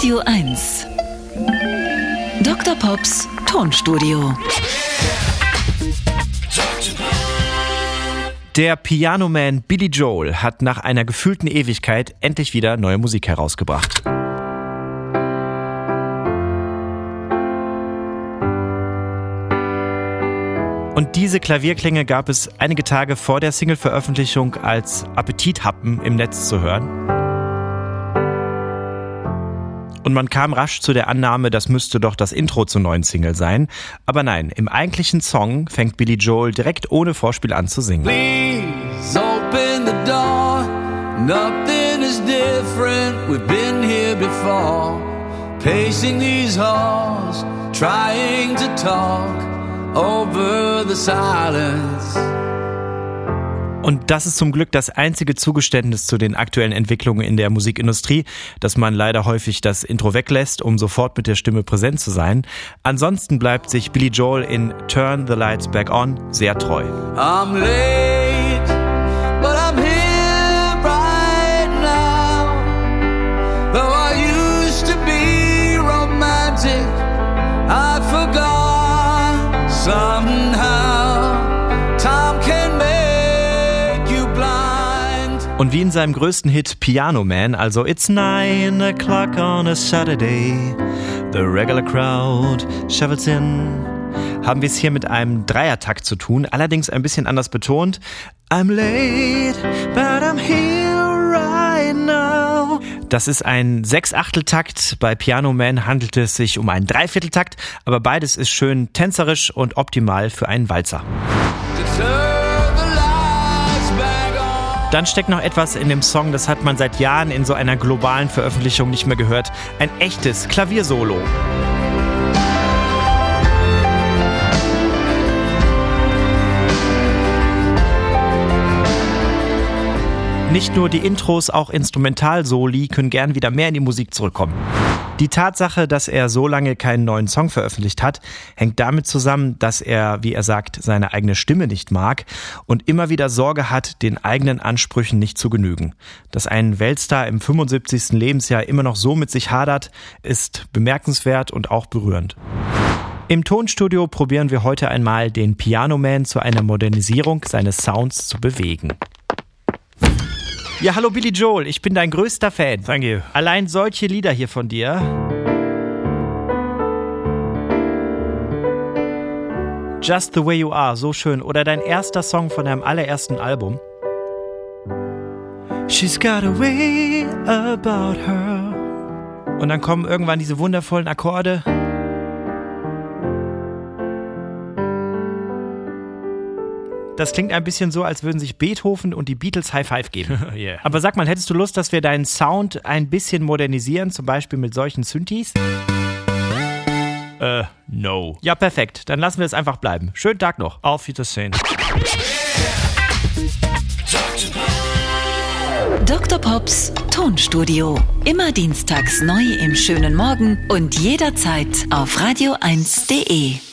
Radio 1. Dr. Pops Tonstudio. Der Pianoman Billy Joel hat nach einer gefühlten Ewigkeit endlich wieder neue Musik herausgebracht. Und diese Klavierklänge gab es einige Tage vor der Single-Veröffentlichung als Appetithappen im Netz zu hören. Und man kam rasch zu der Annahme, das müsste doch das Intro zur neuen Single sein. Aber nein, im eigentlichen Song fängt Billy Joel direkt ohne Vorspiel an zu singen. Please open the door. Nothing is different. We've been here before. Pacing these halls, trying to talk over the silence. Und das ist zum Glück das einzige Zugeständnis zu den aktuellen Entwicklungen in der Musikindustrie, dass man leider häufig das Intro weglässt, um sofort mit der Stimme präsent zu sein. Ansonsten bleibt sich Billy Joel in Turn the Lights Back On sehr treu. I'm late, but I'm here Und wie in seinem größten Hit Piano Man, also It's nine o'clock on a Saturday, the regular crowd shovels in, haben wir es hier mit einem Dreiertakt zu tun, allerdings ein bisschen anders betont. I'm late, but I'm here right now. Das ist ein Sechsachteltakt. Bei Piano Man handelt es sich um einen Dreivierteltakt, aber beides ist schön tänzerisch und optimal für einen Walzer. Dann steckt noch etwas in dem Song, das hat man seit Jahren in so einer globalen Veröffentlichung nicht mehr gehört. Ein echtes Klaviersolo. Nicht nur die Intros, auch Instrumentalsoli können gern wieder mehr in die Musik zurückkommen. Die Tatsache, dass er so lange keinen neuen Song veröffentlicht hat, hängt damit zusammen, dass er, wie er sagt, seine eigene Stimme nicht mag und immer wieder Sorge hat, den eigenen Ansprüchen nicht zu genügen. Dass ein Weltstar im 75. Lebensjahr immer noch so mit sich hadert, ist bemerkenswert und auch berührend. Im Tonstudio probieren wir heute einmal, den Pianoman zu einer Modernisierung seines Sounds zu bewegen. Ja, hallo Billy Joel, ich bin dein größter Fan. Thank you. Allein solche Lieder hier von dir. Just the Way You Are, so schön. Oder dein erster Song von deinem allerersten Album. She's got a way about her. Und dann kommen irgendwann diese wundervollen Akkorde. Das klingt ein bisschen so, als würden sich Beethoven und die Beatles High Five geben. Yeah. Aber sag mal, hättest du Lust, dass wir deinen Sound ein bisschen modernisieren, zum Beispiel mit solchen Synthes? Äh, no. Ja, perfekt. Dann lassen wir es einfach bleiben. Schönen Tag noch. Auf Wiedersehen. Dr. Pops Tonstudio. Immer dienstags neu im schönen Morgen und jederzeit auf radio1.de.